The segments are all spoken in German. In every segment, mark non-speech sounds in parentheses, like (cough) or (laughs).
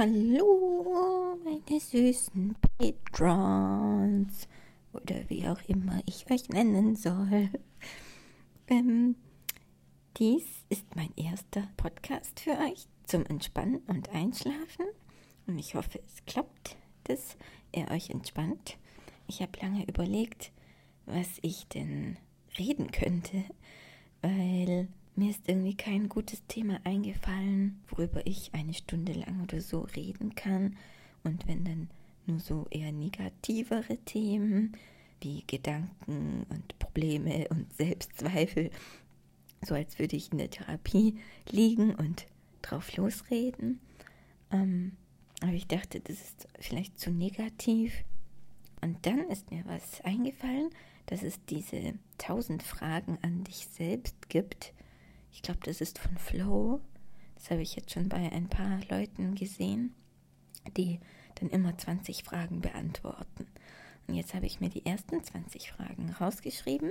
Hallo, meine süßen Patrons. Oder wie auch immer ich euch nennen soll. Ähm, dies ist mein erster Podcast für euch zum Entspannen und Einschlafen. Und ich hoffe, es klappt, dass er euch entspannt. Ich habe lange überlegt, was ich denn reden könnte, weil mir ist irgendwie kein gutes Thema eingefallen, worüber ich eine Stunde lang oder so reden kann. Und wenn dann nur so eher negativere Themen wie Gedanken und Probleme und Selbstzweifel, so als würde ich in der Therapie liegen und drauf losreden. Ähm, aber ich dachte, das ist vielleicht zu negativ. Und dann ist mir was eingefallen, dass es diese tausend Fragen an dich selbst gibt, ich glaube, das ist von Flow. Das habe ich jetzt schon bei ein paar Leuten gesehen, die dann immer 20 Fragen beantworten. Und jetzt habe ich mir die ersten 20 Fragen rausgeschrieben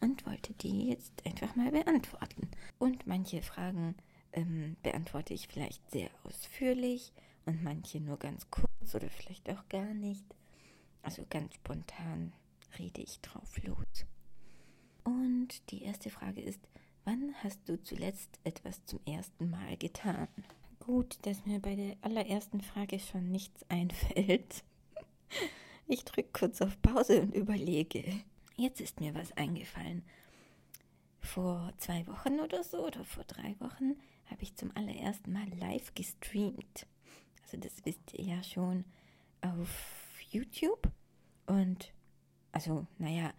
und wollte die jetzt einfach mal beantworten. Und manche Fragen ähm, beantworte ich vielleicht sehr ausführlich und manche nur ganz kurz oder vielleicht auch gar nicht. Also ganz spontan rede ich drauf los. Und die erste Frage ist, Wann hast du zuletzt etwas zum ersten Mal getan? Gut, dass mir bei der allerersten Frage schon nichts (laughs) einfällt. Ich drücke kurz auf Pause und überlege. Jetzt ist mir was eingefallen. Vor zwei Wochen oder so oder vor drei Wochen habe ich zum allerersten Mal live gestreamt. Also das wisst ihr ja schon auf YouTube. Und also, naja,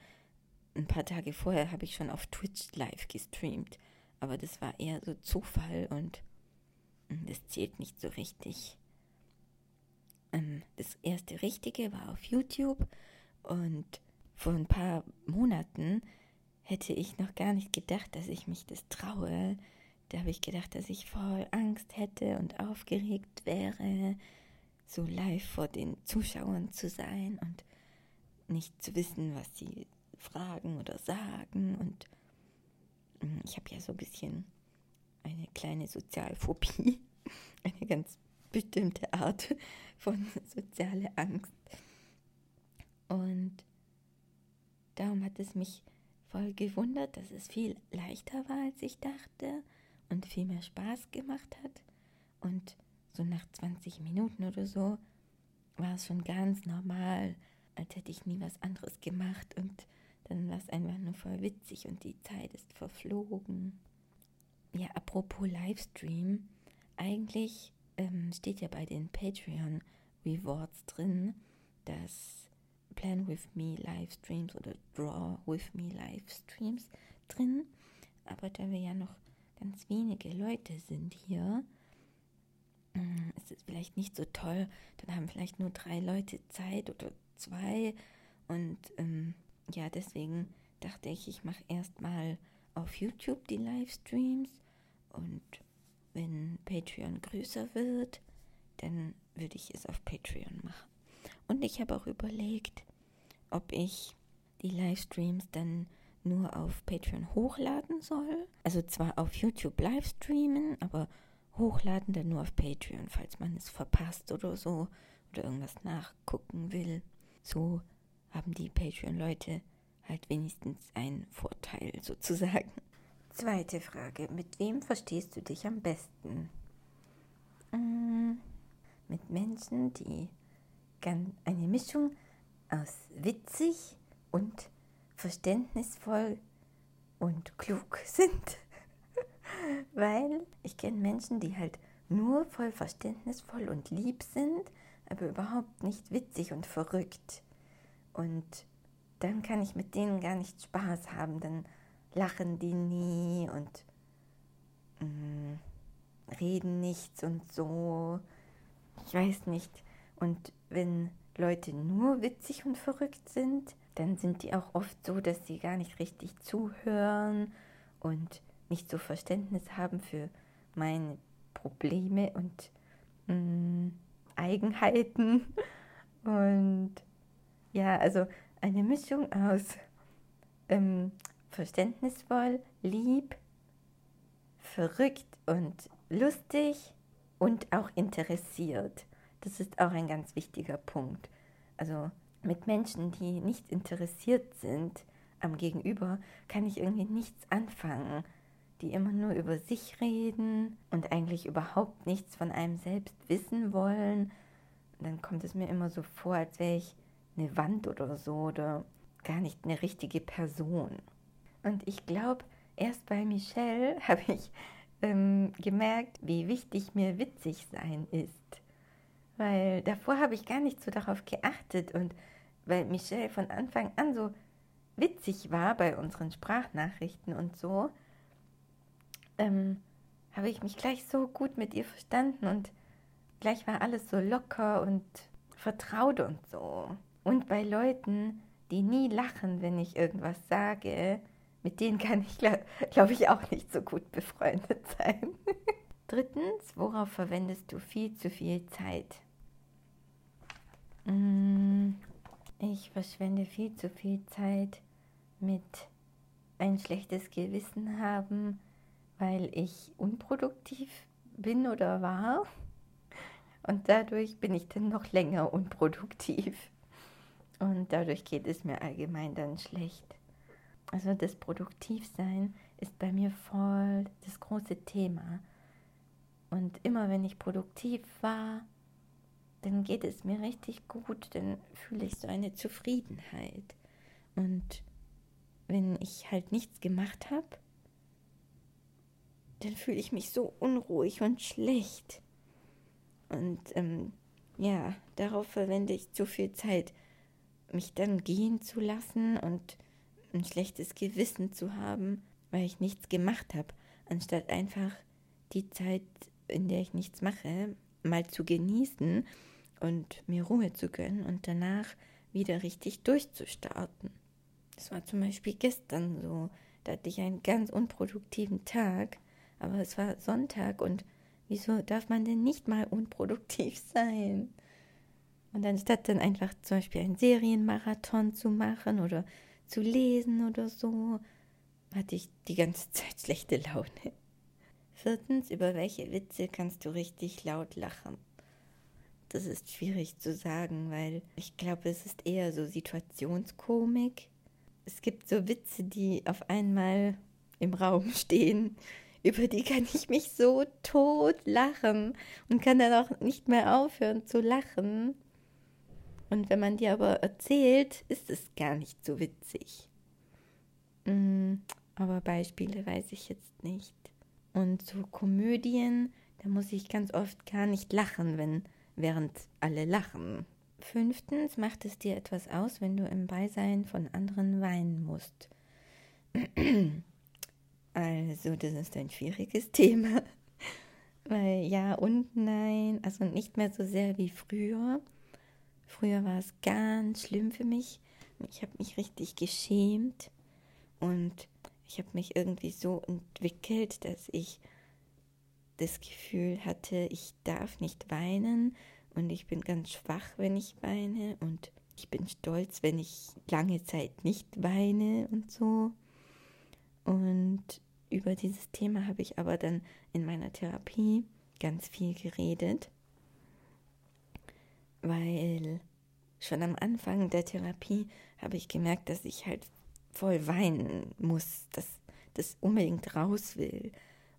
ein paar Tage vorher habe ich schon auf Twitch live gestreamt, aber das war eher so Zufall und hm, das zählt nicht so richtig. Ähm, das erste Richtige war auf YouTube und vor ein paar Monaten hätte ich noch gar nicht gedacht, dass ich mich das traue. Da habe ich gedacht, dass ich voll Angst hätte und aufgeregt wäre, so live vor den Zuschauern zu sein und nicht zu wissen, was sie fragen oder sagen. Und hm, ich habe ja so ein bisschen eine kleine Sozialphobie, (laughs) eine ganz bestimmte Art von soziale Angst. Und darum hat es mich voll gewundert, dass es viel leichter war, als ich dachte und viel mehr Spaß gemacht hat. Und so nach 20 Minuten oder so war es schon ganz normal, als hätte ich nie was anderes gemacht und dann war es einfach nur voll witzig und die Zeit ist verflogen. Ja, apropos Livestream, eigentlich ähm, steht ja bei den Patreon Rewards drin, dass Plan with Me Livestreams oder Draw with Me Livestreams drin. Aber da wir ja noch ganz wenige Leute sind hier, ähm, ist es vielleicht nicht so toll. Dann haben vielleicht nur drei Leute Zeit oder zwei und ähm, ja, deswegen dachte ich, ich mache erstmal auf YouTube die Livestreams und wenn Patreon größer wird, dann würde ich es auf Patreon machen. Und ich habe auch überlegt, ob ich die Livestreams dann nur auf Patreon hochladen soll. Also zwar auf YouTube Livestreamen, aber hochladen dann nur auf Patreon, falls man es verpasst oder so oder irgendwas nachgucken will. So haben die Patreon-Leute halt wenigstens einen Vorteil (laughs) sozusagen. Zweite Frage. Mit wem verstehst du dich am besten? Mm, mit Menschen, die eine Mischung aus witzig und verständnisvoll und klug (laughs) sind. Weil ich kenne Menschen, die halt nur voll verständnisvoll und lieb sind, aber überhaupt nicht witzig und verrückt. Und dann kann ich mit denen gar nicht Spaß haben. Dann lachen die nie und mh, mm, reden nichts und so. Ich weiß nicht. Und wenn Leute nur witzig und verrückt sind, dann sind die auch oft so, dass sie gar nicht richtig zuhören und nicht so Verständnis haben für meine Probleme und mh, mm, Eigenheiten. (laughs) Und ja, also eine Mischung aus ähm, verständnisvoll, lieb, verrückt und lustig und auch interessiert. Das ist auch ein ganz wichtiger Punkt. Also mit Menschen, die nicht interessiert sind am Gegenüber, kann ich irgendwie nichts anfangen. Die immer nur über sich reden und eigentlich überhaupt nichts von einem selbst wissen wollen. dann kommt es mir immer so vor, als wäre ich eine Wand oder so oder gar nicht eine richtige Person. Und ich glaube, erst bei Michelle (laughs) habe ich ähm, gemerkt, wie wichtig mir witzig sein ist. Weil davor habe ich gar nicht so darauf geachtet und weil Michelle von Anfang an so witzig war bei unseren Sprachnachrichten und so, ähm, habe ich mich gleich so gut mit ihr verstanden und gleich war alles so locker und vertraut und so. Und bei Leuten, die nie lachen, wenn ich irgendwas sage, mit denen kann ich, glaube glaub ich, auch nicht so gut befreundet sein. (laughs) Drittens, worauf verwendest du viel zu viel Zeit? Mm, ich verschwende viel zu viel Zeit mit ein schlechtes Gewissen haben, weil ich unproduktiv bin oder war. Und dadurch bin ich dann noch länger unproduktiv. Und dadurch geht es mir allgemein dann schlecht. Also das Produktivsein ist bei mir voll das große Thema. Und immer wenn ich produktiv war, dann geht es mir richtig gut, dann fühle ich so eine Zufriedenheit. Und wenn ich halt nichts gemacht habe, dann fühle ich mich so unruhig und schlecht. Und ähm, ja, darauf verwende ich zu viel Zeit, mich dann gehen zu lassen und ein schlechtes Gewissen zu haben, weil ich nichts gemacht habe, anstatt einfach die Zeit, in der ich nichts mache, mal zu genießen und mir Ruhe zu gönnen und danach wieder richtig durchzustarten. Das war zum Beispiel gestern so. Da hatte ich einen ganz unproduktiven Tag, aber es war Sonntag und wieso darf man denn nicht mal unproduktiv (laughs) sein? Und anstatt dann einfach zum Beispiel einen Serienmarathon zu machen oder zu lesen oder so, hatte ich die ganze Zeit schlechte Laune. Viertens, über welche Witze kannst du richtig laut lachen? Das ist schwierig zu sagen, weil ich glaube, es ist eher so Situationskomik. Es gibt so Witze, die auf einmal im Raum stehen, über die kann ich mich so tot lachen und kann dann auch nicht mehr aufhören zu lachen. Und wenn man dir aber erzählt, ist es gar nicht so witzig. Mm, aber Beispiele weiß ich jetzt nicht. Und so Komödien, da muss ich ganz oft gar nicht lachen, wenn während alle lachen. Fünftens macht es dir etwas aus, wenn du im Beisein von anderen weinen musst. (clears throat) Also, das ist ein schwieriges (laughs) Thema. Weil ja und nein, also nicht mehr so sehr wie früher. Früher war es ganz schlimm für mich. Ich habe mich richtig geschämt und ich habe mich irgendwie so entwickelt, dass ich das Gefühl hatte, ich darf nicht weinen und ich bin ganz schwach, wenn ich weine und ich bin stolz, wenn ich lange Zeit nicht weine und so. Und über dieses Thema habe ich aber dann in meiner Therapie ganz viel geredet weil schon am Anfang der Therapie habe ich gemerkt, dass ich halt voll weinen muss, dass das unbedingt raus will.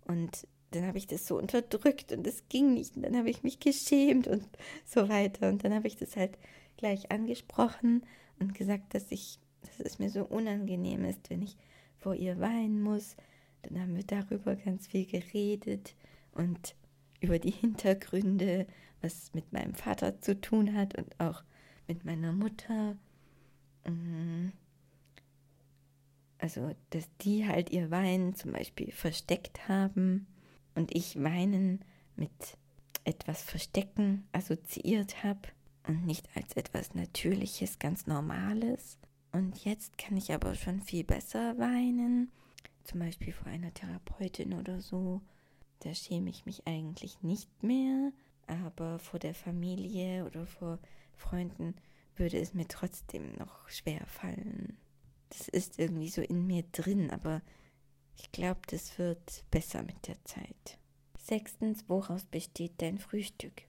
Und dann habe ich das so unterdrückt und es ging nicht. Und dann habe ich mich geschämt und so weiter. Und dann habe ich das halt gleich angesprochen und gesagt, dass ich, dass es mir so unangenehm ist, wenn ich vor ihr weinen muss. Dann haben wir darüber ganz viel geredet und über die Hintergründe was mit meinem Vater zu tun hat und auch mit meiner Mutter. Mm. Also, dass die halt ihr Weinen zum Beispiel versteckt haben und ich Weinen mit etwas Verstecken assoziiert habe und nicht als etwas Natürliches, ganz Normales. Und jetzt kann ich aber schon viel besser weinen, zum Beispiel vor einer Therapeutin oder so. Da schäme ich mich eigentlich nicht mehr aber vor der Familie oder vor Freunden würde es mir trotzdem noch schwer fallen. Das ist irgendwie so in mir drin, aber ich glaube, das wird besser mit der Zeit. Sechstens, woraus besteht dein Frühstück?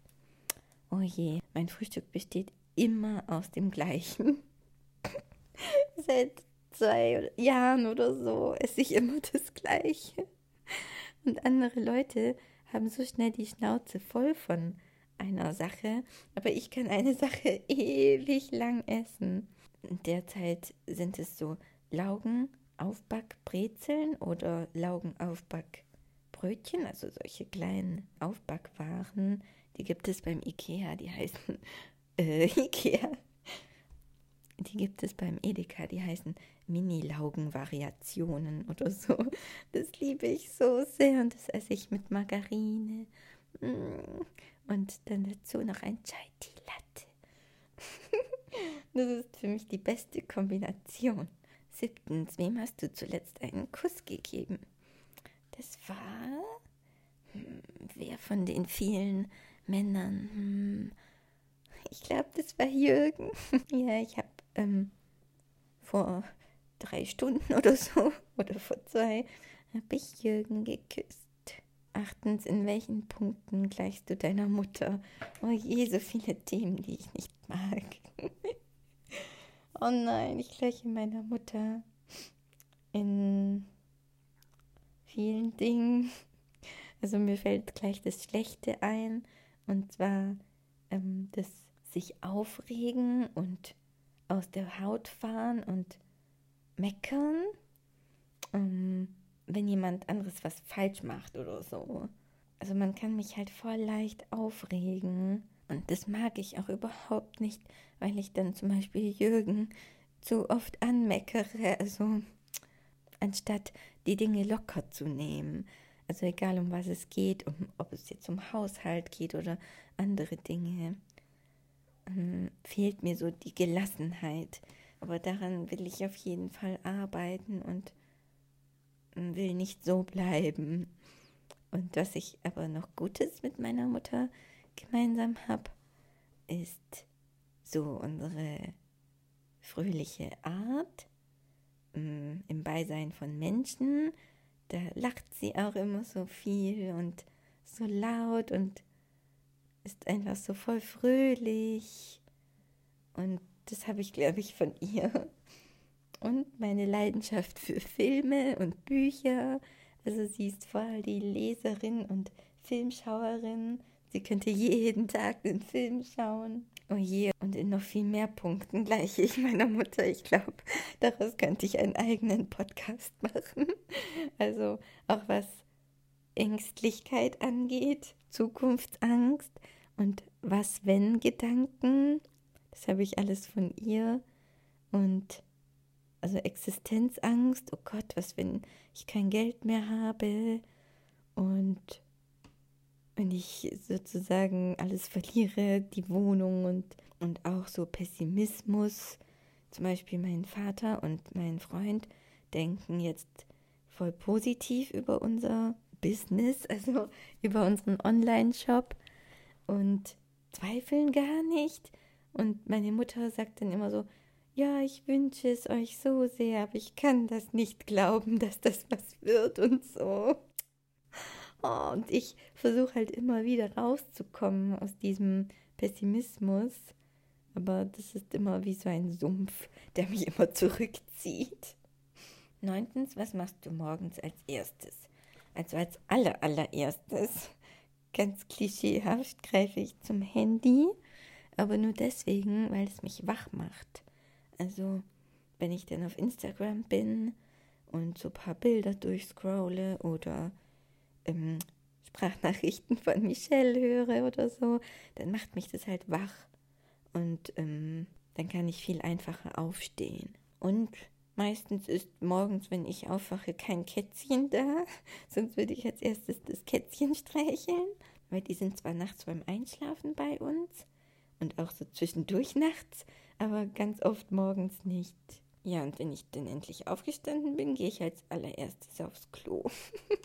Oh je, mein Frühstück besteht immer aus dem gleichen. (laughs) Seit zwei Jahren oder so esse ich immer das gleiche. Und andere Leute haben so schnell die Schnauze voll von einer Sache, aber ich kann eine (laughs) Sache ewig lang essen. Derzeit sind es so Laugen, Aufbackbrezeln oder Laugen, Aufbackbrötchen, also solche kleinen Aufbackwaren, die gibt es beim Ikea, die heißen (laughs) äh, Ikea. Die gibt es beim Edeka, die heißen Mini-Laugen-Variationen oder so. Das liebe ich so sehr und das esse ich mit Margarine. Mm. Und dann dazu noch ein Chai Tea Latte. (laughs) Das ist für mich die beste Kombination. Siebtens, wem hast du zuletzt einen Kuss gegeben? Das war. Hm, wer von den vielen Männern? Hm, ich glaube, das war Jürgen. (laughs) ja, ich habe ähm, vor drei Stunden oder so, (laughs) oder vor zwei, habe ich Jürgen geküsst. Achtens, in welchen Punkten gleichst du deiner Mutter? Oh je, so viele Themen, die ich nicht mag. (laughs) oh nein, ich gleiche meiner Mutter in vielen Dingen. Also mir fällt gleich das Schlechte ein, und zwar ähm, das sich aufregen und aus der Haut fahren und meckern. Ähm, wenn jemand anderes was falsch macht oder so. Also man kann mich halt voll leicht aufregen. Und das mag ich auch überhaupt nicht, weil ich dann zum Beispiel Jürgen zu oft anmeckere. Also anstatt die Dinge locker zu nehmen. Also egal um was es geht, um, ob es jetzt um Haushalt geht oder andere Dinge, ähm, fehlt mir so die Gelassenheit. Aber daran will ich auf jeden Fall arbeiten und will nicht so bleiben. Und was ich aber noch Gutes mit meiner Mutter gemeinsam habe, ist so unsere fröhliche Art mm, im Beisein von Menschen. Da lacht sie auch immer so viel und so laut und ist einfach so voll fröhlich. Und das habe ich, glaube ich, von ihr und meine Leidenschaft für Filme und Bücher. Also sie ist voll die Leserin und Filmschauerin. Sie könnte jeden Tag den Film schauen. Oh je, und in noch viel mehr Punkten gleiche ich meiner Mutter. Ich glaube, daraus könnte ich einen eigenen Podcast machen. Also auch was Ängstlichkeit angeht, Zukunftsangst und was wenn Gedanken. Das habe ich alles von ihr. Und also Existenzangst, oh Gott, was, wenn ich kein Geld mehr habe und wenn ich sozusagen alles verliere, die Wohnung und, und auch so Pessimismus. Zum Beispiel mein Vater und mein Freund denken jetzt voll positiv über unser Business, also (laughs) über unseren Online-Shop und zweifeln gar nicht. Und meine Mutter sagt dann immer so, ja, ich wünsche es euch so sehr, aber ich kann das nicht glauben, (laughs) dass das was wird und so. Oh, und ich versuche halt immer wieder rauszukommen aus diesem Pessimismus. Aber das ist immer wie so ein Sumpf, der mich immer zurückzieht. Neuntens, was machst du morgens als erstes? Also als aller allererstes, (laughs) ganz klischeehaft, greife ich zum Handy, aber nur deswegen, weil es mich wach macht. Also, wenn ich dann auf Instagram bin und so ein paar Bilder durchscrolle oder ähm, Sprachnachrichten von Michelle höre oder so, dann macht mich das halt wach. Und ähm, dann kann ich viel einfacher aufstehen. Und meistens ist morgens, wenn ich aufwache, kein Kätzchen da. (laughs) Sonst würde ich als erstes das Kätzchen streicheln. Weil die sind zwar nachts beim Einschlafen bei uns und auch so zwischendurch nachts, aber ganz oft morgens nicht. Ja, und wenn ich dann endlich aufgestanden bin, gehe ich als allererstes aufs Klo. (laughs)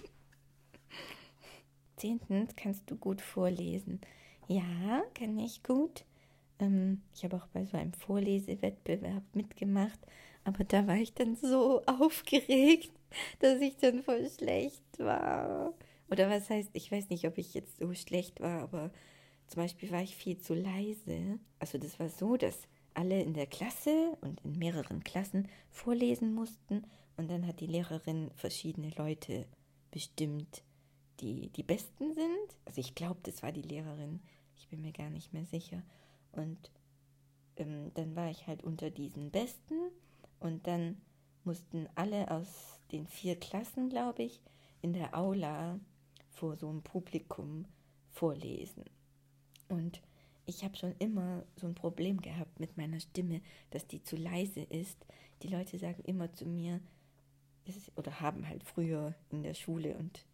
Zehntens kannst du gut vorlesen. Ja, kann ich gut. Ähm, ich habe auch bei so einem Vorlesewettbewerb mitgemacht, aber da war ich dann so aufgeregt, dass ich dann voll schlecht war. Oder was heißt, ich weiß nicht, ob ich jetzt so schlecht war, aber zum Beispiel war ich viel zu leise. Also das war so, dass alle in der Klasse und in mehreren Klassen vorlesen mussten und dann hat die Lehrerin verschiedene Leute bestimmt, die die Besten sind. Also ich glaube, das war die Lehrerin. Ich bin mir gar nicht mehr sicher. Und ähm, dann war ich halt unter diesen Besten und dann mussten alle aus den vier Klassen, glaube ich, in der Aula vor so einem Publikum vorlesen. Und ich habe schon immer so ein Problem gehabt mit meiner Stimme, dass die zu leise ist. Die Leute sagen immer zu mir, ist, oder haben halt früher in der Schule und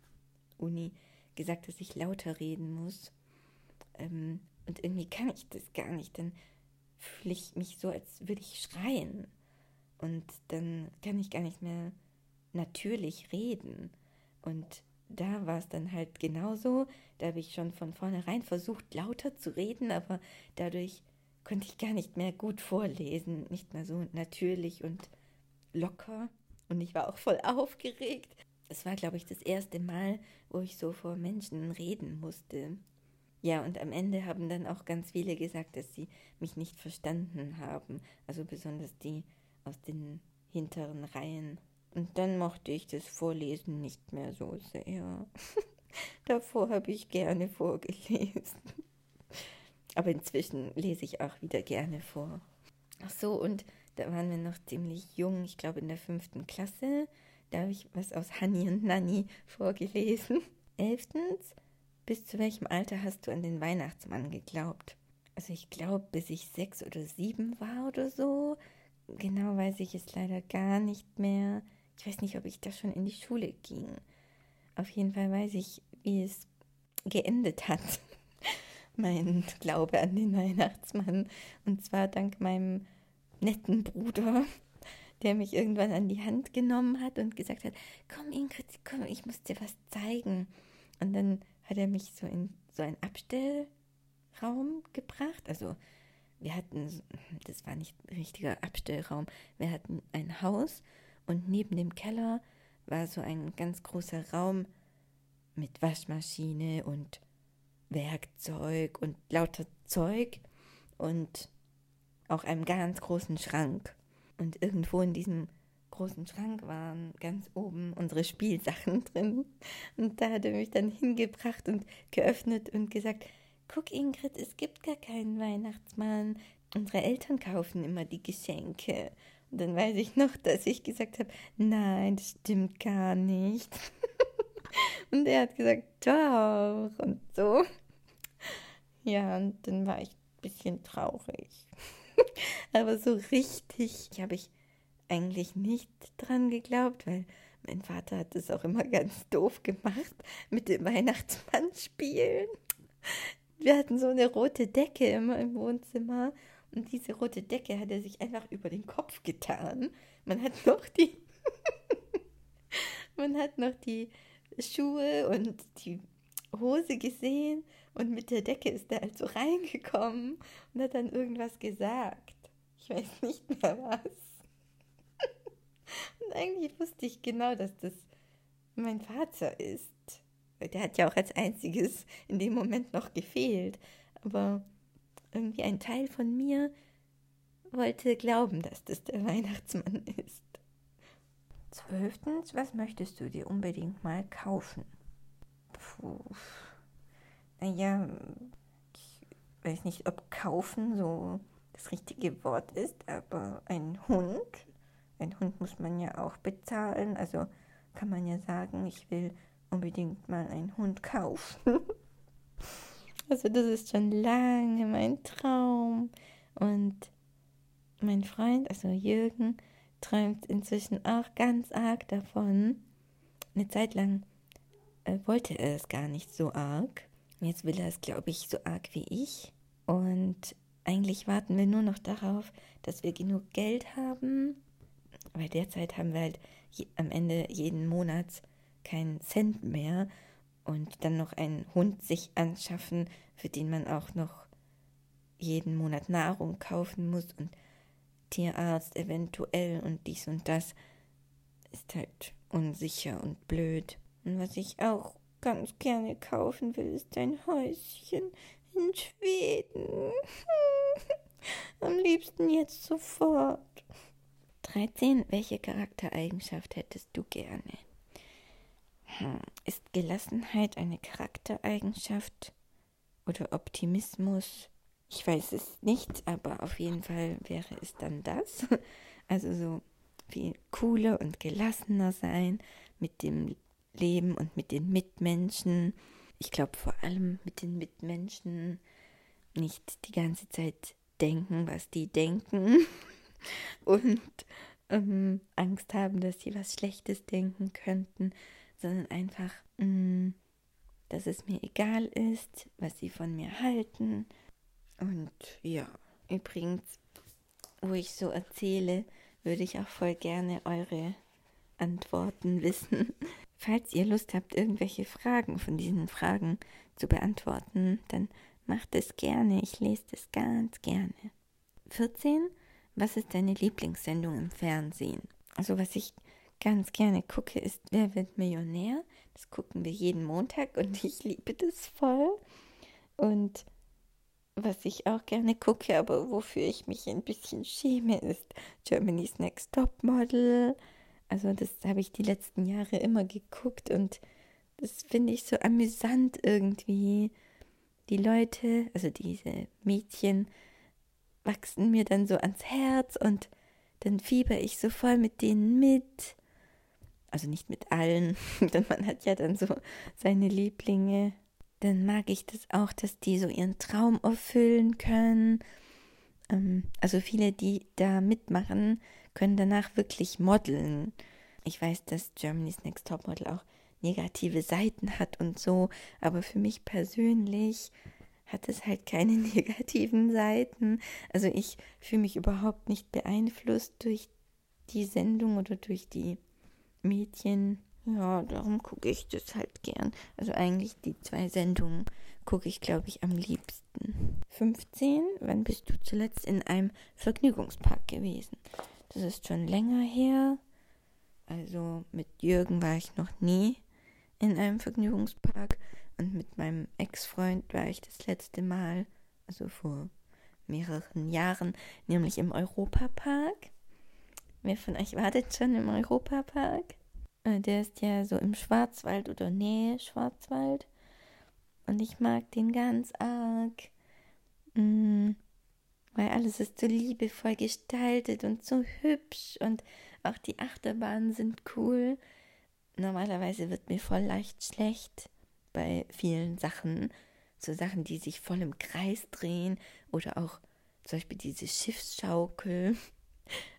Uni gesagt, dass ich lauter reden muss. Ähm, und irgendwie kann ich das gar nicht. Dann fühle ich mich so, als würde ich schreien. Und dann kann ich gar nicht mehr natürlich reden. Und da war es dann halt genauso. Da habe ich schon von vornherein versucht, lauter zu reden, aber dadurch konnte ich gar nicht mehr gut vorlesen. Nicht mehr so natürlich und locker. Und ich war auch voll aufgeregt. Es war, glaube ich, das erste Mal, wo ich so vor Menschen reden musste. Ja, und am Ende haben dann auch ganz viele gesagt, dass sie mich nicht verstanden haben. Also besonders die aus den hinteren Reihen. Und dann mochte ich das Vorlesen nicht mehr so sehr. (laughs) Davor habe ich gerne vorgelesen. Aber inzwischen lese ich auch wieder gerne vor. Ach so, und da waren wir noch ziemlich jung, ich glaube in der fünften Klasse. Da habe ich was aus Hanni und Nanni vorgelesen. (laughs) Elftens, bis zu welchem Alter hast du an den Weihnachtsmann geglaubt? Also ich glaube, bis ich sechs oder sieben war oder so. Genau weiß ich es leider gar nicht mehr. Ich weiß nicht, ob ich da schon in die Schule ging. Auf jeden Fall weiß ich, wie es geendet hat. (laughs) mein Glaube an den Weihnachtsmann. Und zwar dank meinem netten Bruder, der mich irgendwann an die Hand genommen hat und gesagt hat, komm Ingrid, komm, ich muss dir was zeigen. Und dann hat er mich so in so einen Abstellraum gebracht. Also wir hatten, das war nicht ein richtiger Abstellraum, wir hatten ein Haus und neben dem Keller war so ein ganz großer Raum mit Waschmaschine und Werkzeug und lauter Zeug und auch einem ganz großen Schrank. Und irgendwo in diesem großen Schrank waren ganz oben unsere Spielsachen (laughs) drin. Und da hat er mich dann hingebracht und geöffnet und gesagt, guck Ingrid, es gibt gar keinen Weihnachtsmann. Unsere Eltern kaufen immer die Geschenke. Und dann weiß ich noch, dass ich gesagt habe, nein, das stimmt gar nicht. (laughs) und er hat gesagt, doch und so. Ja, und dann war ich ein bisschen traurig. (laughs) Aber so richtig habe ich eigentlich nicht dran geglaubt, weil mein Vater hat es auch immer ganz doof gemacht mit dem Weihnachtsmann spielen. Wir hatten so eine rote Decke immer im Wohnzimmer und diese rote Decke hat er sich einfach über den Kopf getan. Man hat noch die (laughs) man hat noch die Schuhe und die Hose gesehen und mit der Decke ist er also reingekommen und hat dann irgendwas gesagt. Ich weiß nicht mehr was. Und eigentlich wusste ich genau, dass das mein Vater ist. Der hat ja auch als einziges in dem Moment noch gefehlt. Aber irgendwie ein Teil von mir wollte glauben, dass das der Weihnachtsmann ist. Zwölftens, was möchtest du dir unbedingt mal kaufen? Puh. Naja, ich weiß nicht, ob kaufen so das richtige Wort ist, aber ein Hund ein Hund muss man ja auch bezahlen, also kann man ja sagen, ich will unbedingt mal einen Hund kaufen. (laughs) also das ist schon lange mein Traum. Und mein Freund, also Jürgen, träumt inzwischen auch ganz arg davon. Eine Zeit lang äh, wollte er es gar nicht so arg. Jetzt will er es, glaube ich, so arg wie ich. Und eigentlich warten wir nur noch darauf, dass wir genug Geld haben, weil derzeit haben wir halt je, am Ende jeden Monats keinen Cent mehr und dann noch einen Hund sich anschaffen, für den man auch noch jeden Monat Nahrung kaufen muss und Tierarzt eventuell und dies und das ist halt unsicher und blöd. Und was ich auch ganz gerne kaufen will, ist ein Häuschen in Schweden. (laughs) Am liebsten jetzt sofort. 13. Welche Charaktereigenschaft hättest du gerne? Hm. Ist Gelassenheit eine Charaktereigenschaft oder Optimismus? Ich weiß es nicht, aber auf jeden Fall wäre es dann das. (laughs) Also so viel cooler und gelassener sein mit dem Leben und mit den Mitmenschen. Ich glaube vor allem mit den Mitmenschen nicht die ganze Zeit denken, was die denken (laughs) und ähm, Angst haben, dass sie was Schlechtes denken könnten, sondern einfach, mh, mm, dass es mir egal ist, was sie von mir halten. Und ja, übrigens, wo ich so erzähle, würde ich auch voll gerne eure Antworten wissen. (laughs) Falls ihr Lust habt, irgendwelche Fragen von diesen Fragen zu beantworten, dann macht es gerne. Ich lese das ganz gerne. 14. Was ist deine Lieblingssendung im Fernsehen? Also was ich ganz gerne gucke, ist Wer wird Millionär? Das gucken wir jeden Montag und (laughs) ich liebe das voll. Und was ich auch gerne gucke, aber wofür ich mich ein bisschen schäme, ist Germany's Next Top Model. Also das habe ich die letzten Jahre immer geguckt und das finde ich so amüsant irgendwie. Die Leute, also diese Mädchen, wachsen mir dann so ans Herz und dann fieber ich so voll mit denen mit. Also nicht mit allen, (laughs) denn man hat ja dann so seine Lieblinge. Dann mag ich das auch, dass die so ihren Traum erfüllen können. Ähm, also viele, die da mitmachen, können danach wirklich modeln. Ich weiß, dass Germany's Next Top Model auch negative Seiten hat und so, aber für mich persönlich hat es halt keine (laughs) negativen Seiten. Also ich fühle mich überhaupt nicht beeinflusst durch die Sendung oder durch die Mädchen. Ja, darum gucke ich das halt gern. Also eigentlich die zwei Sendungen gucke ich, glaube ich, am liebsten. 15. Wann bist du zuletzt in einem Vergnügungspark gewesen? Das ist schon länger her. Also mit Jürgen war ich noch nie in einem Vergnügungspark. Und mit meinem Ex-Freund war ich das letzte Mal, also vor mehreren Jahren, nämlich im Europapark. Wer von euch wartet schon im Europapark? Äh, der ist ja so im Schwarzwald oder Nähe Schwarzwald. Und ich mag den ganz arg. Mm, weil alles ist so liebevoll gestaltet und so hübsch und auch die Achterbahnen sind cool. Normalerweise wird mir voll leicht schlecht bei vielen Sachen, so Sachen, die sich voll im Kreis drehen oder auch zum Beispiel diese Schiffsschaukel.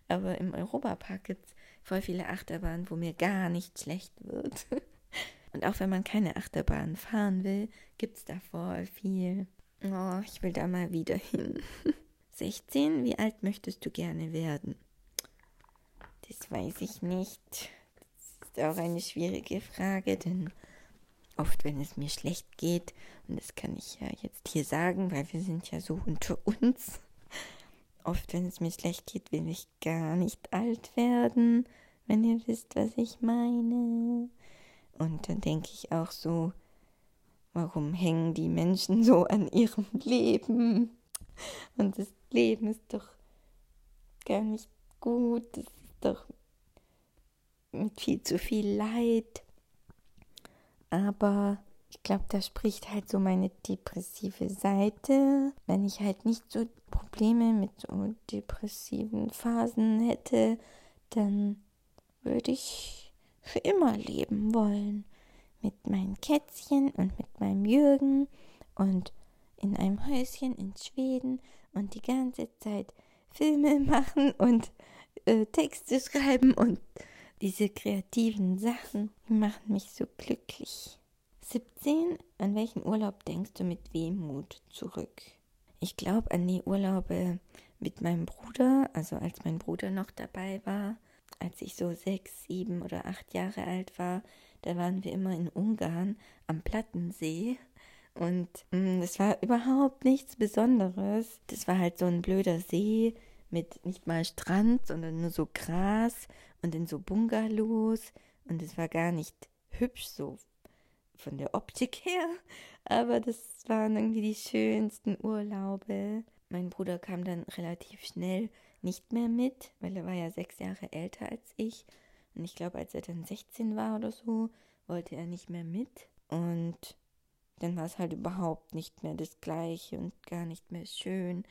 Aber im Europapark gibt es voll viele Achterbahnen, wo mir gar nicht schlecht wird. (laughs) Und auch wenn man keine Achterbahn fahren will, gibt es da voll viel. Oh, ich will da mal wieder hin. (laughs) 16, wie alt möchtest du gerne werden? Das weiß ich nicht. Das ist auch eine schwierige Frage, denn oft, wenn es mir schlecht geht, und das kann ich ja jetzt hier sagen, weil wir sind ja so unter uns, oft, wenn es mir schlecht geht, will ich gar nicht alt werden, wenn ihr wisst, was ich meine. Und dann denke ich auch so, warum hängen die Menschen so an ihrem Leben? Und das Leben ist doch gar nicht gut, das ist doch mit viel zu viel Leid. Aber ich glaube, da spricht halt so meine depressive Seite. Wenn ich halt nicht so Probleme mit so depressiven Phasen hätte, dann würde ich für immer leben wollen. Mit meinen Kätzchen und mit meinem Jürgen und in einem Häuschen in Schweden und die ganze Zeit Filme (laughs) machen und äh, Texte schreiben und diese kreativen Sachen, machen mich so glücklich. 17. An welchen Urlaub denkst du mit Wehmut zurück? Ich glaube an die Urlaube mit meinem Bruder, also als mein Bruder noch dabei war, als ich so sechs, sieben oder acht Jahre alt war, da waren wir immer in Ungarn am Plattensee. Und es mm, war überhaupt nichts Besonderes. Das war halt so ein blöder See mit nicht mal Strand, sondern nur so Gras und in so Bungalows und es war gar nicht hübsch so von der Optik her, aber das waren irgendwie die schönsten Urlaube. Mein Bruder kam dann relativ schnell nicht mehr mit, weil er war ja sechs Jahre älter als ich. Und ich glaube, als er dann 16 war oder so, wollte er nicht mehr mit. Und dann war es halt überhaupt nicht mehr das Gleiche und gar nicht mehr schön.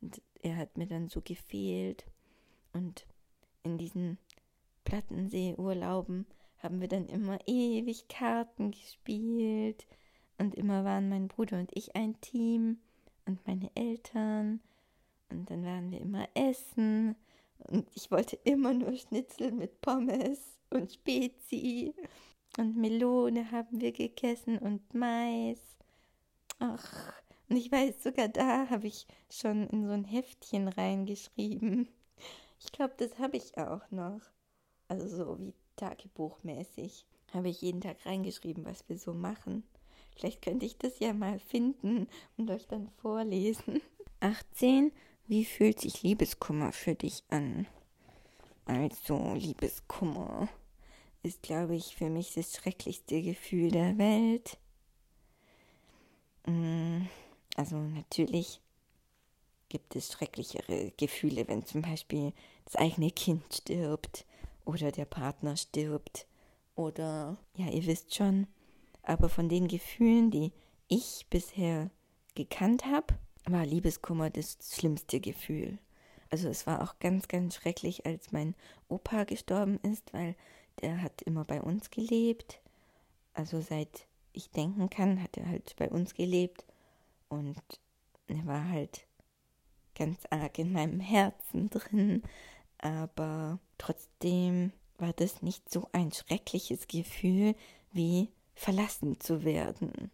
Und er hat mir dann so gefehlt. Und in diesen Plattensee-Urlauben haben wir dann immer ewig Karten gespielt. Und immer waren mein Bruder und ich ein Team und meine Eltern. Und dann waren wir immer essen. Und ich wollte immer nur Schnitzel mit Pommes und Spezi. Und Melone haben wir gegessen und Mais. Ach, und ich weiß, sogar da habe ich schon in so ein Heftchen reingeschrieben. Ich glaube, das habe ich auch noch. Also so wie Tagebuchmäßig habe ich jeden Tag reingeschrieben, was wir so machen. Vielleicht könnte ich das ja mal finden und euch dann vorlesen. (laughs) 18. Wie fühlt sich Liebeskummer für dich an? Also, Liebeskummer ist, glaube ich, für mich das schrecklichste Gefühl der Welt. Mm, also natürlich gibt es schrecklichere Gefühle, wenn zum Beispiel das eigene Kind stirbt oder der Partner stirbt oder ja, ihr wisst schon. Aber von den Gefühlen, die ich bisher gekannt habe, war Liebeskummer das schlimmste Gefühl. Also es war auch ganz, ganz schrecklich, als mein Opa gestorben ist, weil der hat immer bei uns gelebt. Also seit ich denken kann, hat er halt bei uns gelebt. Und er war halt ganz arg in meinem Herzen drin. Aber trotzdem war das nicht so ein schreckliches Gefühl wie verlassen zu werden.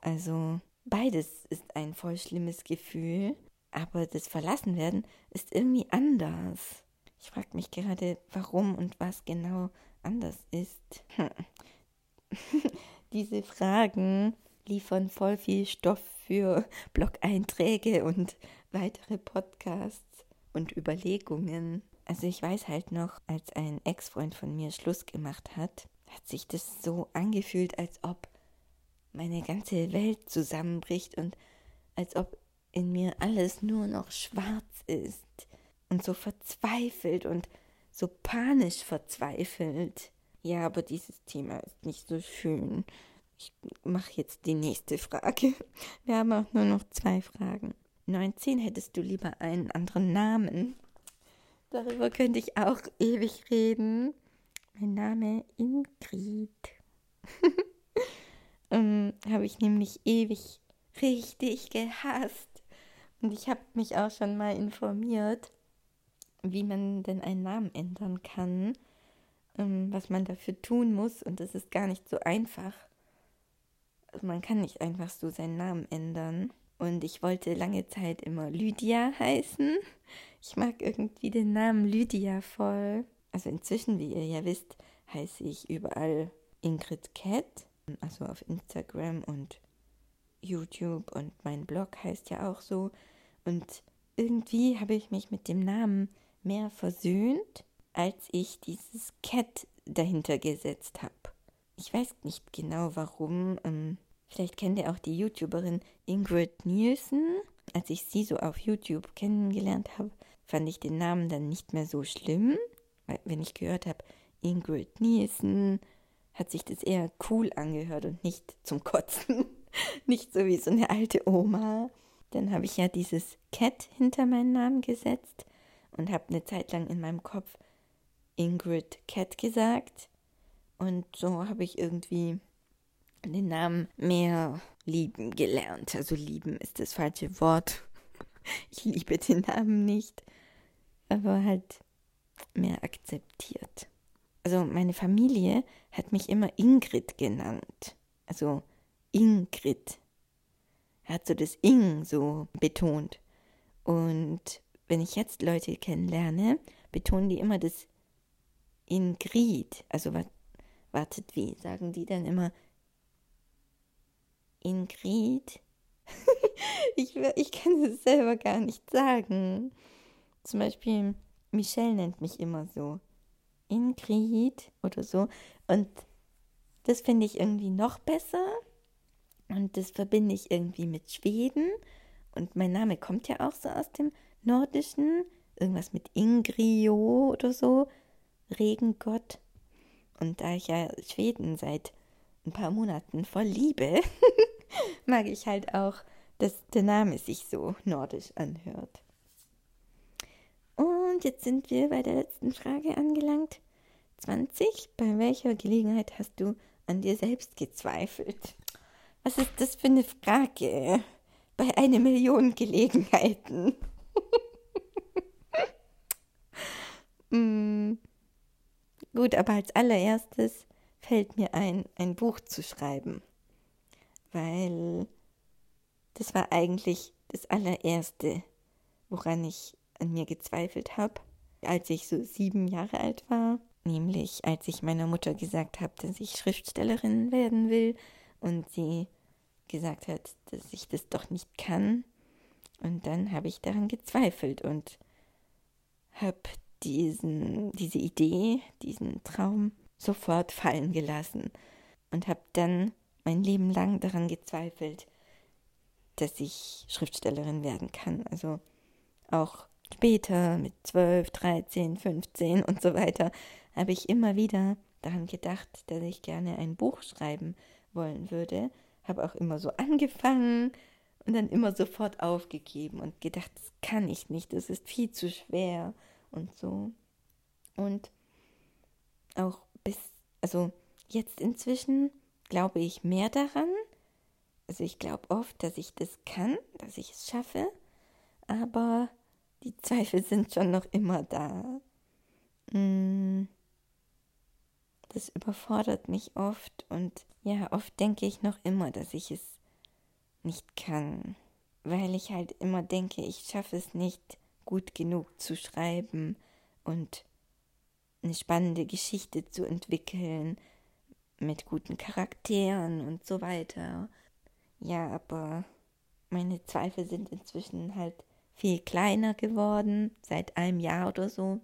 Also beides ist ein voll schlimmes Gefühl, aber das Verlassenwerden ist irgendwie anders. Ich frage mich gerade, warum und was genau anders ist. (laughs) Diese Fragen liefern voll viel Stoff für Blog-Einträge und weitere Podcasts und Überlegungen. Also ich weiß halt noch, als ein Ex-Freund von mir Schluss gemacht hat, hat sich das so angefühlt, als ob meine ganze Welt zusammenbricht und als ob in mir alles nur noch schwarz ist und so verzweifelt und so panisch verzweifelt. Ja, aber dieses Thema ist nicht so schön. Ich mache jetzt die nächste Frage. Wir haben auch nur noch zwei Fragen. 19 hättest du lieber einen anderen Namen. Darüber könnte ich auch ewig reden. Mein Name Ingrid. (laughs) ähm, habe ich nämlich ewig richtig gehasst. Und ich habe mich auch schon mal informiert, wie man denn einen Namen ändern kann, ähm, was man dafür tun muss. Und das ist gar nicht so einfach. Also man kann nicht einfach so seinen Namen ändern. Und ich wollte lange Zeit immer Lydia heißen. Ich mag irgendwie den Namen Lydia voll. Also inzwischen, wie ihr ja wisst, heiße ich überall Ingrid Cat. Also auf Instagram und YouTube und mein Blog heißt ja auch so. Und irgendwie habe ich mich mit dem Namen mehr versöhnt, als ich dieses Cat dahinter gesetzt habe. Ich weiß nicht genau warum. Ähm, Vielleicht kennt ihr auch die YouTuberin Ingrid Nielsen. Als ich sie so auf YouTube kennengelernt habe, fand ich den Namen dann nicht mehr so schlimm. Weil wenn ich gehört habe, Ingrid Nielsen, hat sich das eher cool angehört und nicht zum Kotzen. (laughs) nicht so wie so eine alte Oma. Dann habe ich ja dieses Cat hinter meinen Namen gesetzt und habe eine Zeit lang in meinem Kopf Ingrid Cat gesagt. Und so habe ich irgendwie den Namen mehr lieben gelernt. Also lieben ist das falsche Wort. (laughs) Ich liebe den Namen nicht, aber halt mehr akzeptiert. Also meine Familie hat mich immer Ingrid genannt. Also Ingrid. Er hat so das Ing so betont. Und wenn ich jetzt Leute kennenlerne, betonen die immer das Ingrid. Also wartet, wie sagen die dann immer Ingrid. (laughs) ich, ich kann es selber gar nicht sagen. Zum Beispiel, Michelle nennt mich immer so. Ingrid oder so. Und Das finde ich irgendwie noch besser. Und das verbinde ich irgendwie mit Schweden. Und mein Name kommt ja auch so aus dem Nordischen. Irgendwas mit Ingrio oder so. Regengott. Und da ich ja Schweden seit ein paar Monaten voll liebe, (laughs) mag ich halt auch, dass der Name sich so nordisch anhört. Und jetzt sind wir bei der letzten Frage angelangt. 20. Bei welcher Gelegenheit hast du an dir selbst gezweifelt? Was ist das für eine Frage? Bei einer Million Gelegenheiten. mm. (laughs) Gut, aber als allererstes fällt mir ein, ein Buch zu schreiben. Weil das war eigentlich das allererste, woran ich an mir gezweifelt habe, als ich so sieben Jahre alt war. Nämlich als ich meiner Mutter gesagt habe, dass ich Schriftstellerin werden will und sie gesagt hat, dass ich das doch nicht kann. Und dann habe ich daran gezweifelt und habe diesen, diese Idee, diesen Traum sofort fallen gelassen und habe dann mein Leben lang daran gezweifelt, dass ich Schriftstellerin werden kann. Also auch später mit 12, 13, 15 und so weiter habe ich immer wieder daran gedacht, dass ich gerne ein Buch schreiben wollen würde. Habe auch immer so angefangen und dann immer sofort aufgegeben und gedacht, das kann ich nicht, das ist viel zu schwer und so. Und auch bis, also jetzt inzwischen glaube ich mehr daran. Also ich glaube oft, dass ich das kann, dass ich es schaffe, aber die Zweifel sind schon noch immer da. Mm. Das überfordert mich oft und ja, oft denke ich noch immer, dass ich es nicht kann, weil ich halt immer denke, ich schaffe es nicht gut genug zu schreiben und eine spannende Geschichte zu entwickeln mit guten Charakteren und so weiter. Ja, aber meine Zweifel sind inzwischen halt viel kleiner geworden, seit einem Jahr oder so.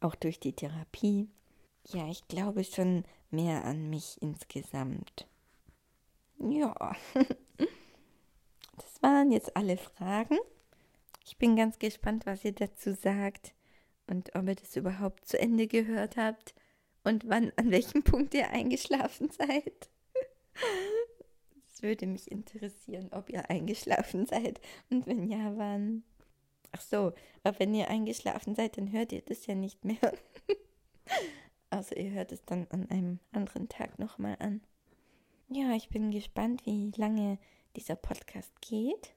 Auch durch die Therapie. Ja, ich glaube schon mehr an mich insgesamt. Ja, (laughs) das waren jetzt alle Fragen. Ich bin ganz gespannt, was ihr dazu sagt und ob ihr das überhaupt zu Ende gehört habt und wann, an welchem (laughs) Punkt ihr eingeschlafen seid. Es würde mich interessieren, ob ihr eingeschlafen seid und wenn ja, wann. Ach so, aber wenn ihr eingeschlafen seid, dann hört ihr das ja nicht mehr. (laughs) also ihr hört es dann an einem anderen Tag nochmal an. Ja, ich bin gespannt, wie lange dieser Podcast geht.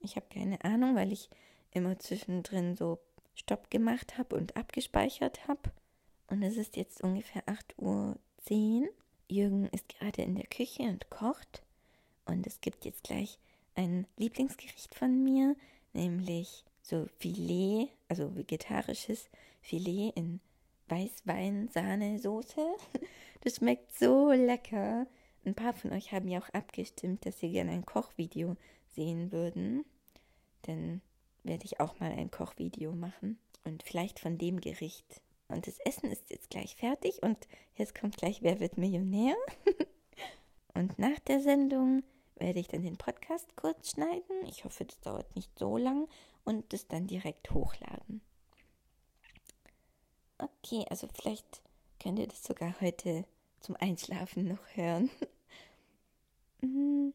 Ich habe keine Ahnung, weil ich immer zwischendrin so Stopp gemacht habe und abgespeichert habe. Und es ist jetzt ungefähr 8.10 Uhr. Jürgen ist gerade in der Küche und kocht. Und es gibt jetzt gleich ein Lieblingsgericht von mir, nämlich so Filet, also vegetarisches Filet in Weißwein-Sahnesoße. (laughs) Das schmeckt so lecker. Ein paar von euch haben ja auch abgestimmt, dass sie gerne ein Kochvideo sehen würden. Dann werde ich auch mal ein Kochvideo machen. Und vielleicht von dem Gericht. Und das Essen ist jetzt gleich fertig und jetzt kommt gleich Wer wird Millionär? (laughs) und nach der Sendung werde ich dann den Podcast kurz schneiden. Ich hoffe, das dauert nicht so lang und das dann direkt hochladen. Okay, also vielleicht könnt ihr das sogar heute zum Einschlafen noch hören. (laughs) Mhm.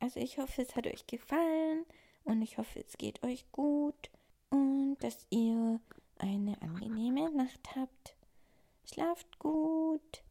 also ich hoffe, es hat euch gefallen und ich hoffe, es geht euch gut und dass ihr eine angenehme Nacht habt. Schlaft gut.